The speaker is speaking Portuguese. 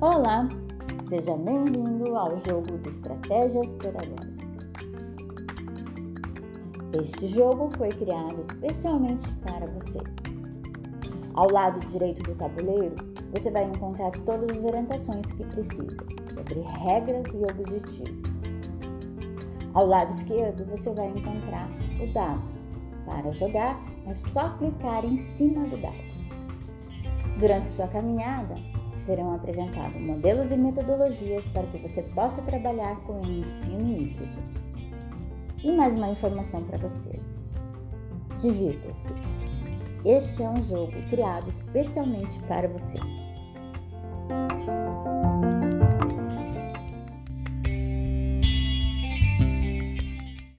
Olá, seja bem-vindo ao jogo de estratégias pedagógicas. Este jogo foi criado especialmente para vocês. Ao lado direito do tabuleiro, você vai encontrar todas as orientações que precisa sobre regras e objetivos. Ao lado esquerdo, você vai encontrar o dado. Para jogar, é só clicar em cima do dado. Durante sua caminhada, serão apresentados modelos e metodologias para que você possa trabalhar com o ensino híbrido. E mais uma informação para você. Divirta-se! Este é um jogo criado especialmente para você.